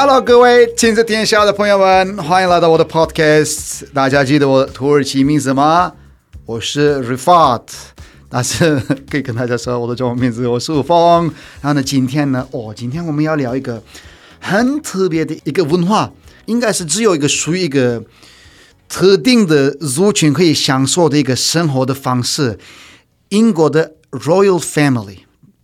？Hello，各位亲子天下的朋友们，欢迎来到我的 Podcast。大家记得我土耳其名字吗？我是 Rifat，但是可以跟大家说我的中文名字，我是吴峰。然后呢，今天呢，哦，今天我们要聊一个很特别的一个文化。应该是只有一个属于一个特定的族群可以享受的一个生活的方式。英国的 Royal Family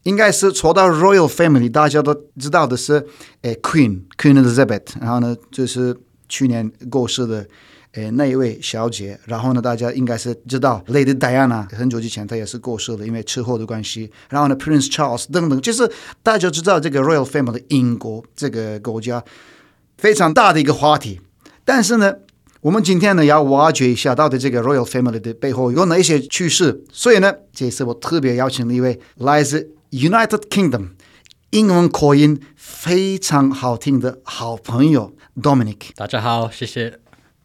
应该是说到 Royal Family，大家都知道的是，诶，Queen Queen Elizabeth，然后呢，就是去年过世的诶那一位小姐。然后呢，大家应该是知道 Lady Diana，很久之前她也是过世了，因为车祸的关系。然后呢，Prince Charles 等等，就是大家知道这个 Royal Family 英国这个国家。非常大的一个话题，但是呢，我们今天呢要挖掘一下到底这个 Royal Family 的背后有哪一些趣事。所以呢，这次我特别邀请了一位来自 United Kingdom 英文口音非常好听的好朋友 Dominic。大家好，谢谢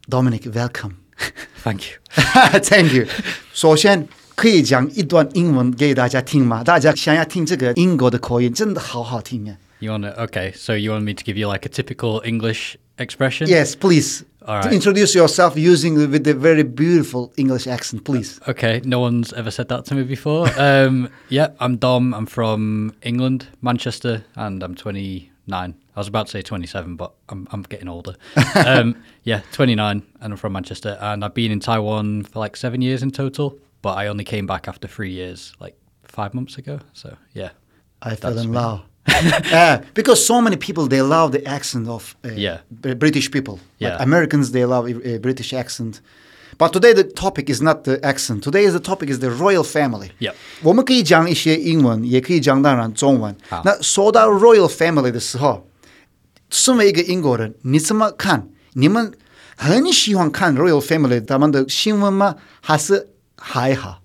Dominic，Welcome，Thank you，Thank you。首先可以讲一段英文给大家听吗？大家想要听这个英国的口音，真的好好听啊！You want to? Okay, so you want me to give you like a typical English expression? Yes, please. All right. To introduce yourself using with a very beautiful English accent, please. Okay, no one's ever said that to me before. um, yeah, I'm Dom. I'm from England, Manchester, and I'm 29. I was about to say 27, but I'm I'm getting older. um, yeah, 29, and I'm from Manchester, and I've been in Taiwan for like seven years in total. But I only came back after three years, like five months ago. So yeah, I fell in love. uh, because so many people they love the accent of uh, yeah. British people. Yeah. Like Americans they love a uh, British accent. But today the topic is not the accent. Today the topic is the royal family. Yeah. 我们可以讲一些英文，也可以讲当然中文。那说到 royal family 的时候，身为一个英国人，你怎么看？你们很喜欢看 royal family 他们的新闻吗？还是还好？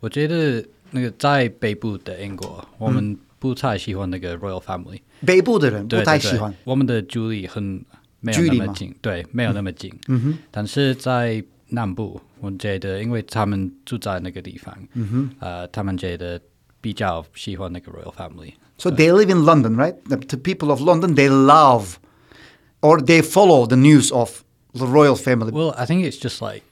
我觉得那个在北部的英国，我们、嗯。 不太喜欢那个 Royal Family，北部的人不太喜欢。我们的距离很没有那么近，对，没有那么近。嗯哼。但是在南部，我觉得，因为他们住在那个地方，嗯哼，呃，他们觉得比较喜欢那个 Royal Family。So they live in London, right? The people of London they love or they follow the news of the royal family. Well, I think it's just like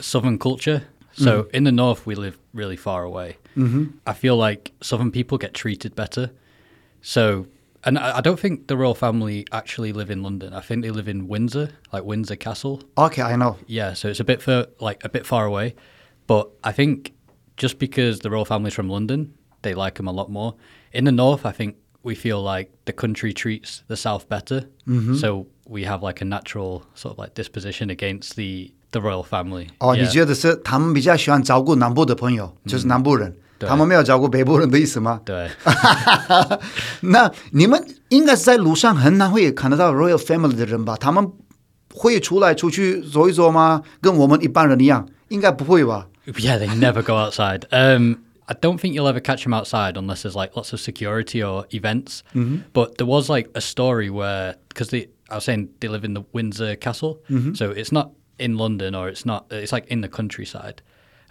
southern culture. So mm. in the north, we live really far away. Mm-hmm. I feel like southern people get treated better. So, and I, I, don't think the royal family actually live in London. I think they live in Windsor, like Windsor Castle. Okay, I know. Yeah, so it's a bit for like a bit far away, but I think just because the royal family's from London, they like them a lot more. In the north, I think we feel like the country treats the south better, mm-hmm. so we have like a natural sort of like disposition against the The royal family 哦，你觉得是他们比较喜欢照顾南部的朋友，就是南部人，他们没有照顾北部人的意思吗？对。那你们应该是在路上很难会看得到 royal family 的人吧？他们会出来出去走一走吗？跟我们一般人一样？应该不会吧？Yeah, they never go outside. Um, I don't think you'll ever catch them outside unless there's like lots of security or events. Mm-hmm. But there was like a story where because they, I was saying they live in the Windsor Castle, mm-hmm. so it's not in London or it's not it's like in the countryside.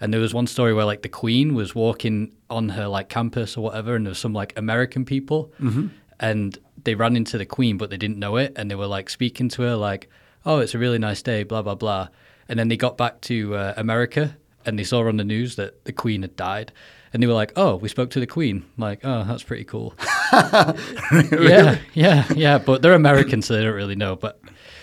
And there was one story where like the Queen was walking on her like campus or whatever, and there was some like American people, mm-hmm. and they ran into the Queen, but they didn't know it, and they were like speaking to her like, "Oh, it's a really nice day," blah blah blah. And then they got back to uh, America, and they saw on the news that the Queen had died, and they were like, "Oh, we spoke to the Queen." I'm like, "Oh, that's pretty cool." yeah, yeah, yeah. But they're American, so they don't really know. But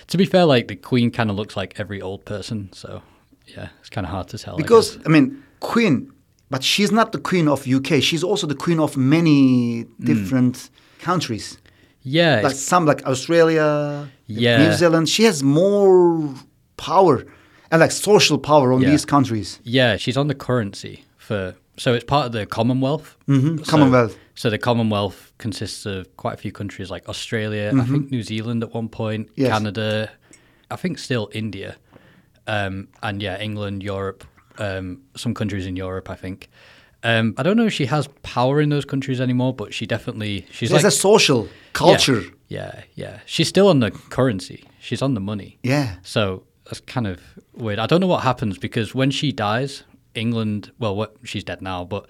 To be fair, like the Queen kind of looks like every old person, so yeah, it's kind of hard to tell. Because guess. I, mean, Queen, but she's not the Queen of UK. She's also the Queen of many hmm. different countries. yeah, Like some, like Australia, Yeah. New Zealand. She has more power and like social power on Yeah. these countries. yeah, she's on the currency for. So it's part of the Commonwealth. Mhm, So- Commonwealth. So the Commonwealth consists of quite a few countries like Australia, I think New Zealand at one point, Mm-hmm. Yes. Canada, I think still India, um, and yeah, England, Europe, um, some countries in Europe, I think. Um, I don't know if she has power in those countries anymore, but she definitely she's There's like a social culture. Yeah, yeah, yeah. She's still on the currency. She's on the money. Yeah. So that's kind of weird. I don't know what happens because when she dies, England, well, what, she's dead now, but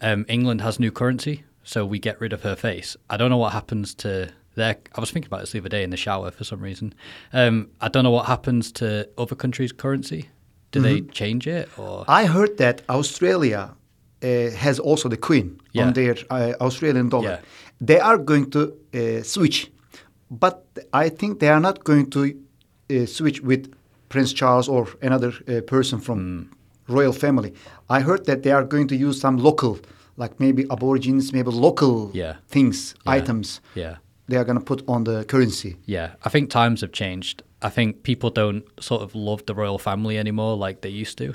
um, England has new currency, so we get rid of her face. I don't know what happens to their. I was thinking about this the other day in the shower for some reason. Um, I don't know what happens to other countries' currency. Do they Mm-hmm. change it or? I heard that Australia uh, has also the Queen Yeah. on their uh, Australian dollar. Yeah. They are going to uh, switch, but I think they are not going to uh, switch with Prince Charles or another uh, person from Hmm. Royal family. I heard that they are going to use some local, like maybe Aborigines, maybe local Yeah. things, Yeah. items. Yeah. They are going to put on the currency. Yeah, I think times have changed. I think people don't sort of love the royal family anymore like they used to.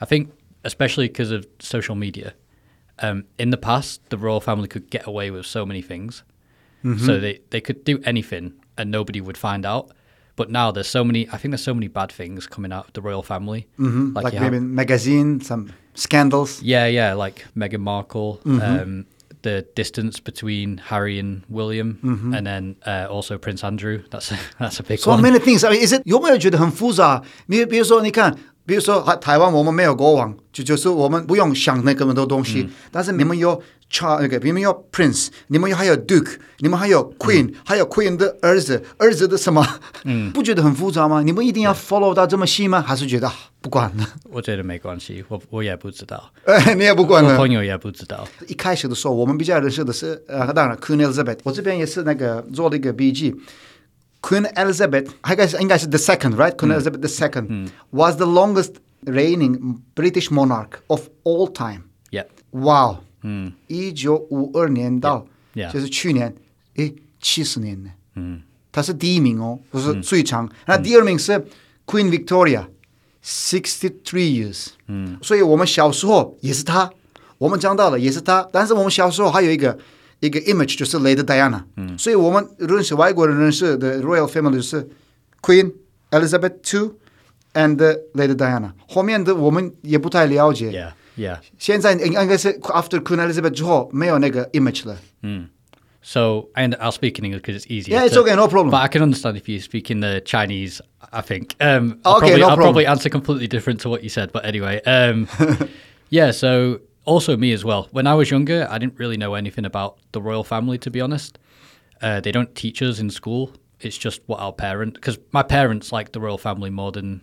I think, especially because of social media. Um, in the past, the royal family could get away with so many things. So they, they could do anything and nobody would find out. But now there's so many, I think there's so many bad things coming out of the royal family. Mhm. Like, you have- maybe magazine, some scandals. yeah, yeah, like Meghan Markle, Mm-hmm. um, the distance between Harry and William, and then uh, also Prince Andrew. That's a, that's a big So one. many things. I mean, is it 有没有觉得很复杂？你比如说，你看，比如说台台湾我们没有国王，就就是我们不用想那么多东西。嗯但是你们有 Char 那个，你们有 Prince，你们还有 Duke，你们还有 Queen，、还有 Queen 的儿子，儿子的什么？嗯，不觉得很复杂吗？你们一定要 follow 到这么细吗？还是觉得、啊、不管了？我觉得没关系，我我也不知道，哎，你也不管了。我朋友也不知道。一开始的时候，我们比较认识的是呃，当然 Queen Elizabeth，我这边也是那个做了一个笔记。Queen Elizabeth，应该是应该是 the second right？Queen Elizabeth the second、was the longest reigning British monarch of all time。Yeah，哇哦，嗯，一九五二年到 Yeah. 就是去年，诶，七十年呢。嗯，他是第一名哦，不是最长。那第二名是 Queen Victoria。Sixty three years，嗯，所以我们小时候也是他，我们长大了也是他，但是我们小时候还有一个一个 image 就是 Lady Diana，嗯，所以我们认识外国人认识的 royal family 就是 Queen Elizabeth two and Lady Diana，后面的我们也不太了解。Yeah, yeah. 现在应该是 after Queen Elizabeth 之后没有那个 image 了。 So, and I'll speak in English because it's easier. Yeah, it's to- okay, no problem. But I can understand if you speak in the Chinese. I think. Um, I'll Okay, probably, no I'll problem. probably answer completely different to what you said. But anyway, um, yeah. So also me as well. When I was younger, I didn't really know anything about the royal family. To be honest, uh, they don't teach us in school. It's just what our parent, because my parents like the royal family more than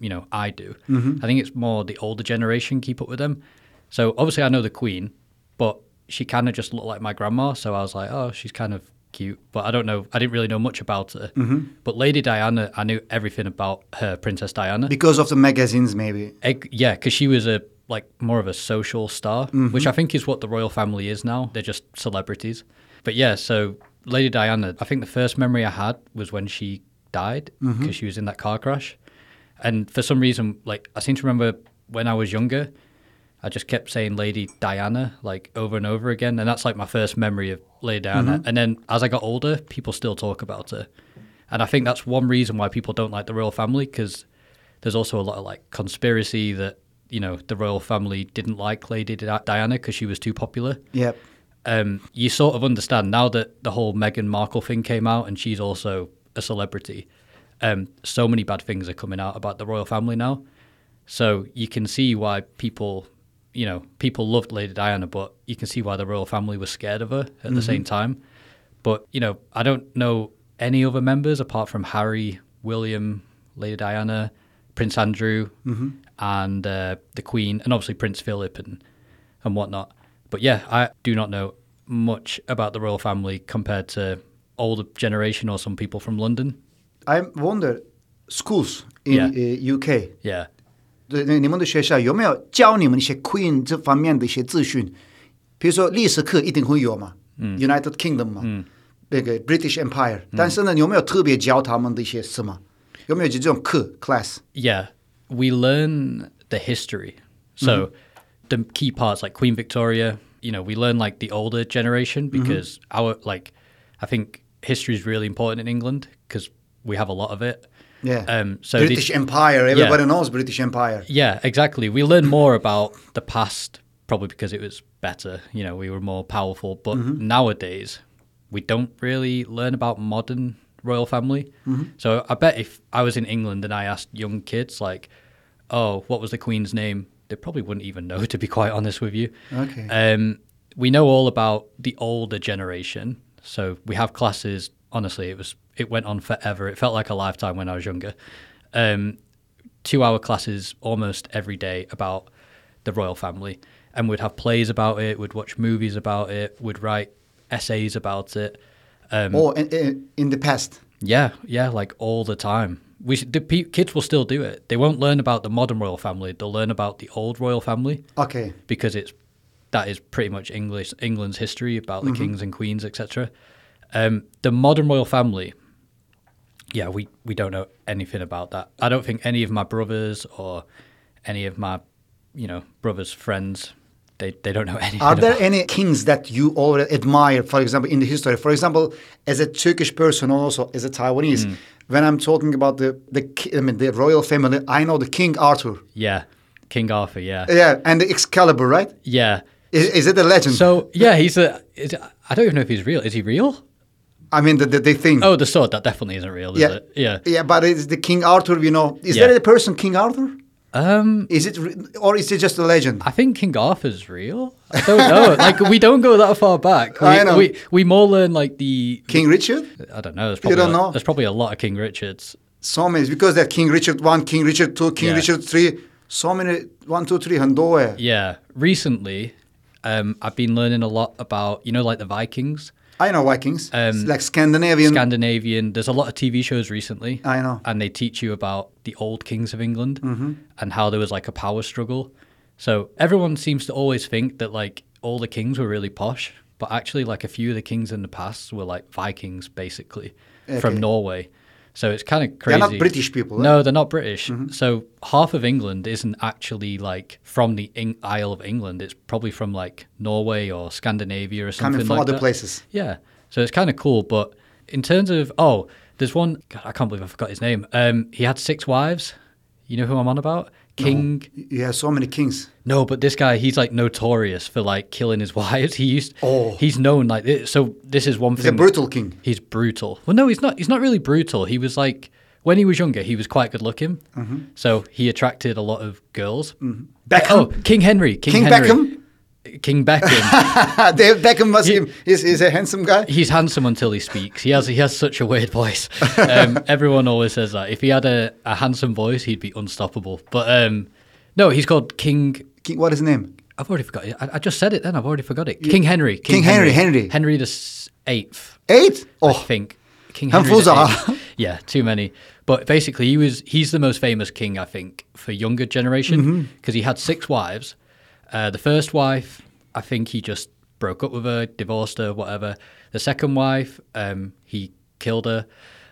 you know I do. Mm-hmm. I think it's more the older generation keep up with them. So obviously I know the queen, but she kind of just looked like my grandma. So I was like, oh, she's kind of cute, but I don't know. I didn't really know much about her. Mm-hmm. But Lady Diana, I knew everything about her, Princess Diana. Because of the magazines, maybe. Egg, yeah, because she was a like more of a social star, Mm-hmm. which I think is what the royal family is now. They're just celebrities. But yeah, so Lady Diana, I think the first memory I had was when she died because Mm-hmm. she was in that car crash. And for some reason, like I seem to remember when I was younger, I just kept saying Lady Diana like over and over again, and that's like my first memory of Lady Diana. And then as I got older, people still talk about her, and I think that's one reason why people don't like the royal family because there's also a lot of like conspiracy that you know the royal family didn't like Lady Diana because she was too popular. Yep. Um, you sort of understand now that the whole Meghan Markle thing came out and she's also a celebrity. Um, so many bad things are coming out about the royal family now. So you can see why people, you know, people loved Lady Diana, but you can see why the royal family was scared of her at the same time. But, you know, I don't know any other members apart from Harry, William, Lady Diana, Prince Andrew, and uh, the Queen, and obviously Prince Philip and, and whatnot. But yeah, I do not know much about the royal family compared to older generation or some people from London. I wonder schools in Yeah. uh, UK， Yeah. 对，那你们的学校有没有教你们一些 Queen 这方面的一些资讯？比如说历史课一定会有嘛、u n i t e d Kingdom 嘛，那个 British Empire，、但是呢，有没有特别教他们的一些什么？有没有这种课 class？ Yeah, we learn the history. So the key parts like Queen Victoria, you know, we learn like the older generation because our like I think history is really important in England because we have a lot of it. Yeah. Um, so British these- Empire, everybody knows British Empire. yeah, exactly. We learn more about the past probably because it was better. You know, we were more powerful. But nowadays, we don't really learn about modern royal family. So I bet if I was in England and I asked young kids, like, "Oh, what was the Queen's name?" They probably wouldn't even know. To be quite honest with you. Okay. Um, we know all about the older generation. So we have classes. Honestly, it was it went on forever. It felt like a lifetime when I was younger. Um, two-hour classes almost every day about the royal family, and we'd have plays about it. We'd watch movies about it. We'd write essays about it. Um, or in, in, the past. yeah, yeah, like all the time. We the kids will still do it. They won't learn about the modern royal family. They'll learn about the old royal family Okay. because it's that is pretty much English England's history about the kings and queens, etc. Um, the modern royal family, yeah, we we don't know anything about that. I don't think any of my brothers or any of my, you know, brothers' friends, they they don't know anything. Are there about any kings that you already admire, for example, in the history? For example, as a Turkish person, also as a Taiwanese, Hmm. when I'm talking about the the I mean the royal family, I know the King Arthur. yeah, King Arthur, yeah, Yeah, and the Excalibur, right? yeah. Is, is it a legend? So yeah, he's a. Is, I don't even know if he's real. Is he real? I mean, the, the, the, thing. Oh, the sword, that definitely isn't real, is yeah. it? Yeah. Yeah, but it's the King Arthur, you know. Is yeah. there a person, King Arthur? Um, is it re- or is it just a legend? I think King Arthur's real. I don't know. like we don't go that far back. We, I know. We, we more learn like the King Richard. I don't know. There's probably you don't a, know. There's probably a lot of King Richards. So many because that King Richard one, King Richard two, King yeah. Richard three. So many one, two, three, Handoe. Yeah. Recently, um, I've been learning a lot about you know like the Vikings. I know Vikings. Um, like Scandinavian. Scandinavian. There's a lot of TV shows recently. I know. and they teach you about the old kings of England Mm-hmm. and how there was like a power struggle. So everyone seems to always think that like all the kings were really posh, but actually like a few of the kings in the past were like Vikings basically Okay. from Norway. So it's kind of crazy. They're not British people, No, they're not British. Mm-hmm. So half of England isn't actually like from the Eng- Isle of England. It's probably from like Norway or Scandinavia or something like that. coming from like other that. places. Yeah. So it's kind of cool. But in terms of, oh, there's one, God, I can't believe I forgot his name. Um, he had six wives. You know who I'm on about? King. You have so many kings. No, but this guy, he's like notorious for like killing his wives. He used, Oh. he's known like, this. so this is one He's a thing. brutal king. He's brutal. Well, no, he's not. He's not really brutal. He was like, when he was younger, he was quite good looking. Mm-hmm. So he attracted a lot of girls. Beckham? Oh, King Henry. King, King Henry. Beckham? King Beckham. Dave Beckham must be, he's, he's a handsome guy. He's handsome until he speaks. He has he has such a weird voice. Um, everyone always says that. If he had a, a handsome voice, he'd be unstoppable. But um, no, he's called King. King, what is his name? I've already forgot it. I, I just said it then. I've already forgot it. King Henry. King Henry, Henry. Henry the s- eighth. Eight? I Oh, think. King Henry eighth. Yeah, too many. But basically, he was he's the most famous king, I think, for younger generation because he had six wives. Uh, the first wife, I think he just broke up with her, divorced her, whatever. The second wife, um, he killed her.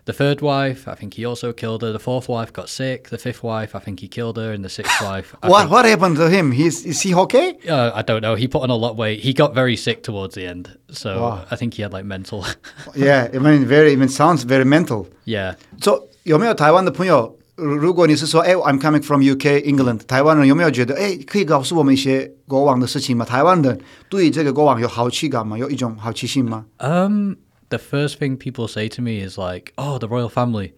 The third wife, I think he also killed her. The fourth wife got sick. The fifth wife, I think he killed her. And the sixth wife, I what, think- what happened to him? He's, is he okay? uh, I don't know. He put on a lot of weight. He got very sick towards the end, so Wow. I think he had like mental. Yeah, I mean, very, I mean, sounds very mental. yeah, So 有没有台湾的朋友？ 如如果你是说，哎，I'm coming from UK England，台湾人有没有觉得，哎，可以告诉我们一些国王的事情吗？台湾人对这个国王有好奇感吗？有一种好奇心吗？ Um, the first thing people say to me is like, "Oh, the royal family,"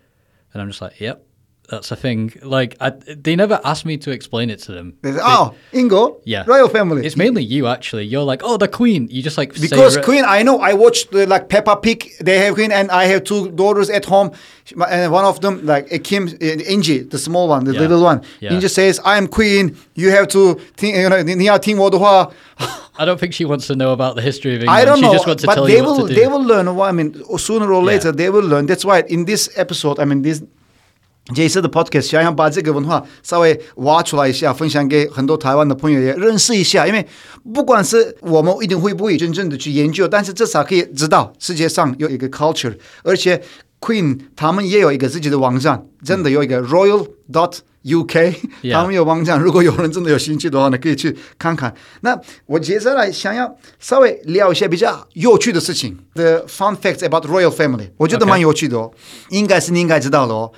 and I'm just like, "Yep, That's a thing. Like, I, they never asked me to explain it to them. They say, oh, Ingo, yeah, royal family. It's mainly you actually. You're like, oh, the Queen. You just like because Queen. I know. I watched like Peppa Pig. They have Queen, and I have two daughters at home, and one of them like uh, Kim, uh, Inji, the small one, the yeah. little one. Yeah. Inji says, "I am Queen. You have to, you know, niya I don't think she wants to know about the history of England. I don't she know, just wants to but tell they you will. They will learn. I mean, sooner or later, yeah. they will learn. That's why in this episode, I mean, this 这一次的 podcast，想要把这个文化稍微挖出来一下，分享给很多台湾的朋友也认识一下。因为不管是我们一定会不会真正的去研究，但是至少可以知道世界上有一个 culture，而且 Queen 他们也有一个自己的网站，真的有一个 Royal dot UK，Yeah 他们有网站。如果有人真的有兴趣的话呢，可以去看看。那我接下来想要稍微聊一些比较有趣的事情，the fun facts about royal family，我觉得蛮有趣的哦，应该是你应该知道的哦。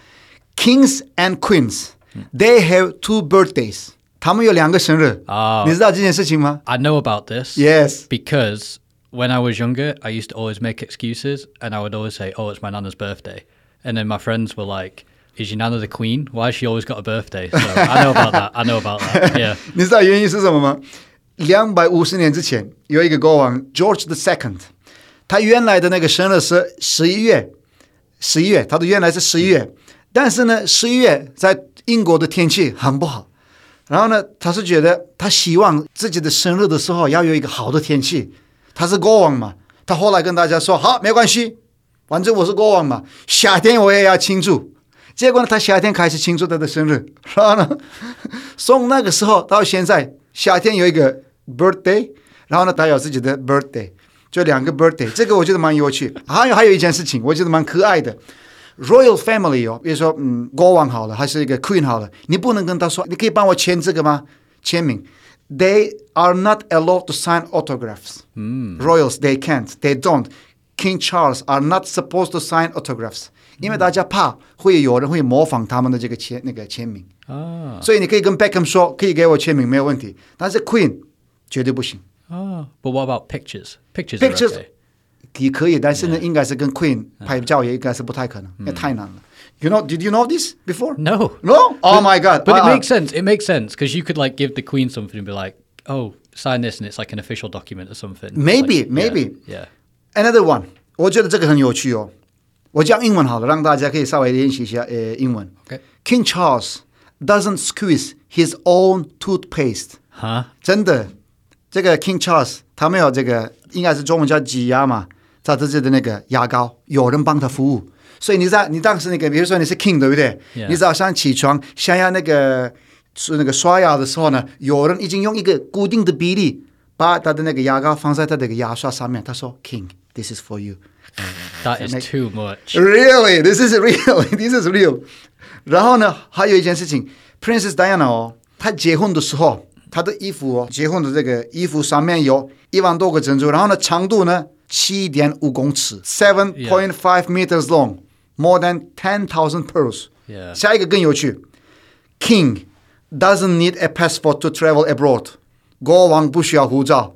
Kings and queens, they have two birthdays，他们有两个生日。哦你知道这件事情吗 I know about this. Yes. Because when I was younger, I used to always make excuses and I would always say, oh, it's my nana's birthday. And then my friends were like, is your nana the queen? Why has she always got a birthday? So I know about that. I know about that. Yeah. 你知道原因是什么吗？两百五十年之前，有一个国王 George the Second，他原来的那个生日是十一月，十一月，他的原来是十一月， 但是呢，十一月在英国的天气很不好，然后呢，他是觉得他希望自己的生日的时候要有一个好的天气，他是国王嘛，他后来跟大家说，好，没关系，反正我是国王嘛，夏天我也要庆祝。结果呢，他夏天开始庆祝他的生日，然后呢，从那个时候到现在，夏天有一个 birthday，然后呢，他有自己的 birthday，就两个 birthday，这个我觉得蛮有趣。还有还有一件事情，我觉得蛮可爱的。Royal family 哦，比如说嗯，国王好了，还是一个 queen 好了，你不能跟他说，你可以帮我签这个吗？签名。They are not allowed to sign autographs. Royals they can't, they don't. King Charles are not supposed to sign autographs. 因为大家怕会有人会模仿他们的这个签那个签名， Ah. 所以你可以跟 Beckham 说，可以给我签名没有问题，但是 Queen 绝对不行。 Oh. But what about pictures? Pictures, are Pictures- okay. 也可以，但是呢，应该是跟 Queen 拍照也应该是不太可能，因为太难了。You know, did you know this before? No. No? Oh my God! But I- it I- makes sense. It makes sense because you could like give the queen something and be like, "Oh, sign this," and it's like an official document or something. Maybe, Like, yeah, maybe. Yeah. Another one，我觉得这个很有趣哦。我讲英文好了，让大家可以稍微练习一下呃英文。 Okay. King Charles doesn't squeeze his own toothpaste。 Huh? 真的，这个 King Charles 他没有这个，应该是中文叫挤牙嘛， 他自己的那个牙膏，有人帮他服务。所以你在你当时那个，比如说你是 King 对不对.你早上起床想要那个是那个刷牙的时候呢，有人已经用一个固定的比例把他的那个牙膏放在他的那个牙刷上面。他说：“King，this is for you。” That is too much. Really, this is real. This is real. 然后呢，还有一件事情，Princess Diana 哦，她结婚的时候，她的衣服哦，结婚的这个衣服上面有一万多个珍珠，然后呢，长度呢七点五公尺，seven point five meters long, more than ten thousand pearls. Yeah. 下一个更有趣，King doesn't need a passport to travel abroad. 国王不需要护照。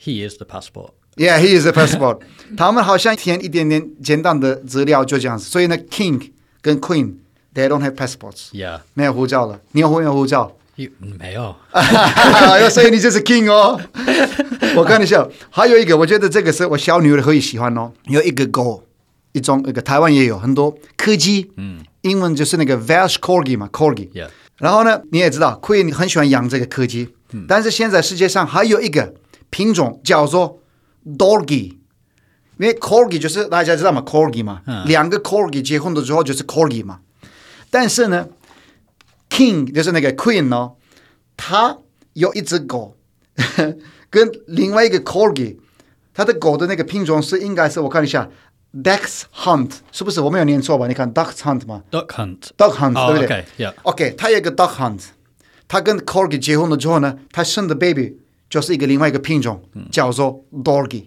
He is the passport. Yeah, he is a passport. 他们好像填一点点简单的资料就这样子，所以呢，King 跟 Queen they don't have passports， Yeah. 没有护照了。你有没有护照？ You, mayo. 所以你就是 King 哦。我看一下，还有一个，我觉得这个是我小女儿可以喜欢哦。有一个狗，一种那个台湾也有很多柯基，嗯，英文就是那个 Welsh Corgi 嘛，Corgi。然后呢，你也知道，Queen 很喜欢养这个柯基，但是现在世界上还有一个品种叫做 Dorgi，因为 Corgi 就是大家知道嘛，Corgi 嘛，两个 Corgi 结婚的时候就是 Corgi 嘛。但是呢，King 就是那个 Queen 哦，他有一只狗，跟另外一个 Corgi，他的狗的那个品种是应该是我看一下，Dex Hunt 是不是？我没有念错吧？你看 Duck Hunt 嘛 Duck hunt.，Duck Hunt、Oh, 对不对 okay. Yeah. OK，他有一个 Duck Hunt，他跟 Corgi 结婚了之后呢，他生的 baby 就是一个另外一个品种，叫做 Dorgi。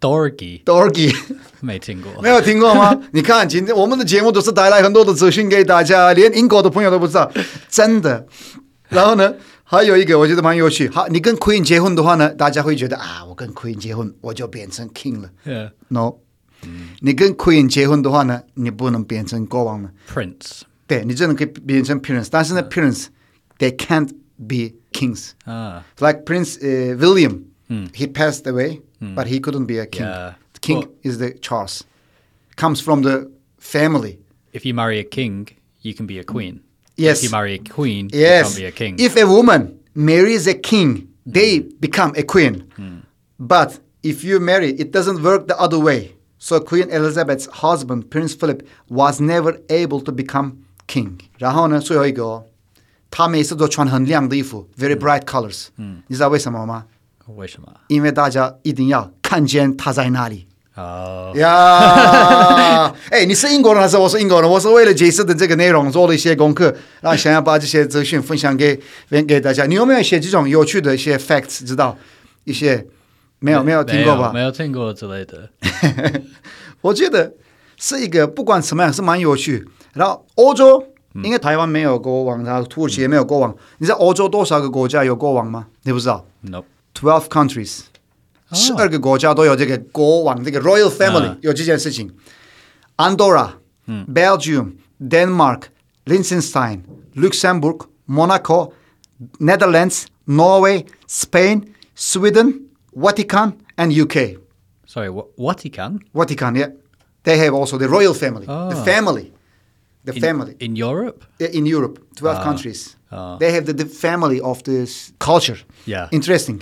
Dorgy. Dorgi 没听过。没有听过吗？你看，今天我们的节目都是带来很多的资讯给大家，连英国的朋友都不知道，真的。然后呢，还有一个我觉得蛮有趣。好，你跟 Queen 结婚的话呢，大家会觉得啊，我跟 Queen 结婚，我就变成 King 了。Yeah. No，、你跟 Queen 结婚的话呢，你不能变成国王了。Prince. 对你真的可以变成 Prince，但是呢，Prince they can't be kings。Ah. Like Prince uh, William, he passed away, but he couldn't be a king. Yeah. King Well- is the Charles, comes from the family. If you marry a king, you can be a queen. Yes. If you marry a queen, Yes. you can't be a king. If a woman marries a king, they become a queen. But if you marry, it doesn't work the other way. So Queen Elizabeth's husband, Prince Philip, was never able to become king. 然后呢，最后一个哦，他每次都穿很亮的衣服，very bright colors。你知道为什么吗？ 为什么？因为大家一定要看见他在那里。哦，呀，哎，你是英国人还是我是英国人？我是为了解释的这个内容做了一些功课，然后想要把这些资讯分享给分给大家。你有没有一些这种有趣的一些 facts？知道一些没有没有听过吧？没有听过之类的。我觉得是一个不管什么样是蛮有趣。然后欧洲，因为台湾没有国王，然后土耳其也没有国王。你知道欧洲多少个国家有国王吗？你不知道 Nope。？Twelve countries，哦十二个国家都有这个国王，这个 royal family、啊有这件事情。Andorra、Belgium、Denmark、Liechtenstein、Luxembourg、Monaco、Netherlands、Norway、Spain、Sweden、Vatican and UK。 Sorry, what? What he can Vatican, yeah. They have also the royal family, the Ah. family, the in, family in Europe? Yeah, in Europe, 12 Ah. countries. Ah. They have the, the family of this culture. Yeah. Interesting.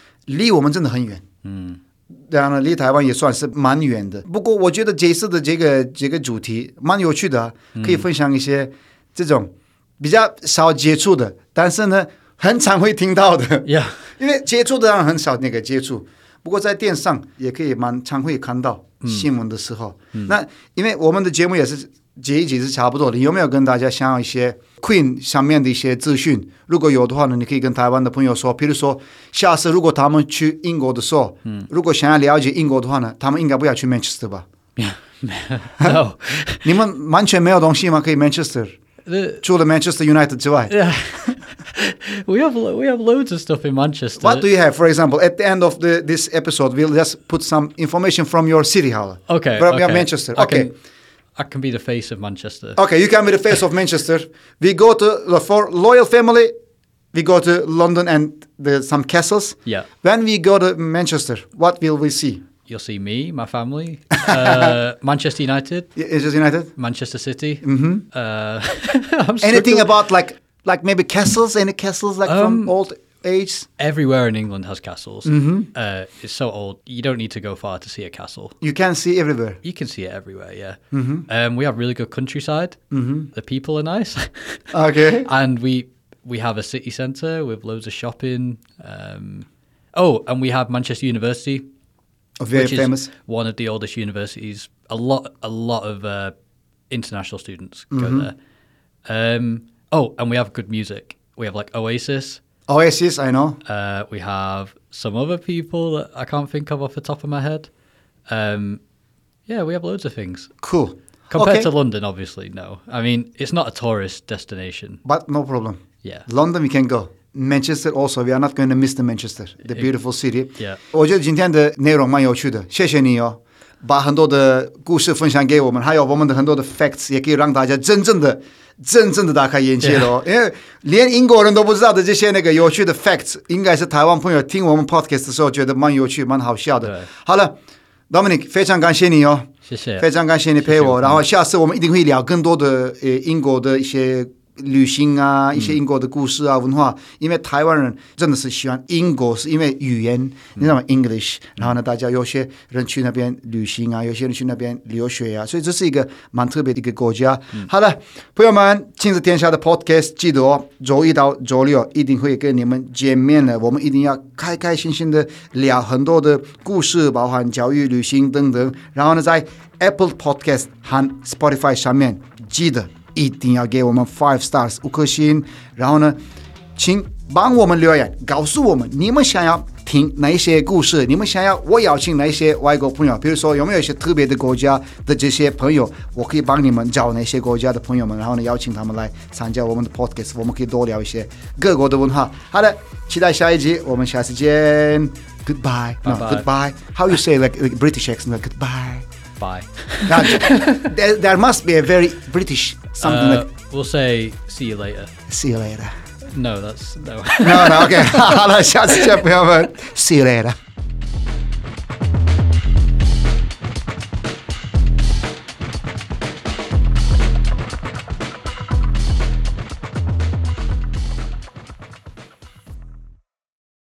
离我们真的很远。嗯，当然了，离台湾也算是蛮远的。不过我觉得这次的这个这个主题蛮有趣的啊、可以分享一些这种比较少接触的，但是呢，很常会听到的。因为接触的当然很少那个接触，不过在电上也可以蛮常会看到新闻的时候。那因为我们的节目也是这一集是差不多的，有没有跟大家想要一些 Queen 上面的一些资讯？如果有的话呢，你可以跟台湾的朋友说，比如说下次如果他们去英国的时候，如果想要了解英国的话呢，他们应该不要去 Manchester 吧？ no. 你们完全没有东西吗？可以 Manchester The, 除了 Manchester United 之外 yeah. we have lo- we have loads of stuff in Manchester. What do you have? For example, at the end of the, this episode, we'll just put some information from your city hall. Okay. From okay. Manchester. I Okay. I can be the face of Manchester. Okay, you can be the face of Manchester. We go to the for loyal family. We go to London and the, some castles. Yeah. When we go to Manchester, what will we see? You'll see me, my family, uh, Manchester United, it United? Manchester City. Mm-hmm. Uh, I'm Anything about like like maybe castles? Any castles like from Um, old age? everywhere in England has castles. Mm-hmm. Uh, it's so old. You don't need to go far to see a castle. You can see everywhere. You can see it everywhere. Yeah. Mm-hmm. Um, we have really good countryside. Mm-hmm. The people are nice, Okay. and we we have a city centre with loads of shopping. Um, oh, and we have Manchester University, Very which famous. one of the oldest universities. A lot, a lot of uh, international students go Mm-hmm. there. Um, oh, and we have good music. We have like Oasis. Oasis, I know. Uh, we have some other people that I can't think of off the top of my head. Um, yeah, we have loads of things. Cool. Compared okay. to London, obviously, no. I mean, it's not a tourist destination. But no problem. Yeah. London we can go. Manchester also, we are not going to miss the Manchester, the beautiful city. Yeah. 我觉得今天的内容蛮有趣的，谢谢你哦，把很多的故事分享给我们，还有我们的很多的 facts，也可以让大家真正的、 真正的打开眼界了哦。因为连英国人都不知道的这些那个有趣的 facts，应该是台湾朋友听我们 podcast 的时候觉得蛮有趣、蛮好笑的。好了，Dominic，非常感谢你哦。谢谢。非常感谢你陪我，然后下次我们一定会聊更多的呃英国的一些旅行啊，一些英国的故事啊、文化，因为台湾人真的是喜欢英国，是因为语言，你知道吗？English，然后呢，大家有些人去那边旅行啊，有些人去那边留学啊，所以这是一个蛮特别的一个国家。好了，朋友们，亲子天下的 Podcast 记得哦，周一到周六一定会跟你们见面的，我们一定要开开心心的聊很多的故事，包含教育、旅行等等。然后呢，在 Apple Podcast 和 Spotify 上面，记得一定要给我们 five stars 五颗星。然后呢，请帮我们留言，告诉我们你们想要听哪一些故事？你们想要我邀请哪一些外国朋友？比如说有没有一些特别的国家的这些朋友，我可以帮你们找哪些国家的朋友们，然后呢邀请他们来参加我们的 podcast，我们可以多聊一些各国的文化。好的，期待下一集，我们下次见。Goodbye. No, goodbye. How you say like, like British accent? Like, goodbye. Bye. Now, there, there must be a very British Something uh, like we'll say, see you later. See you later. No, that's no. no, no, okay. no, no, see you later.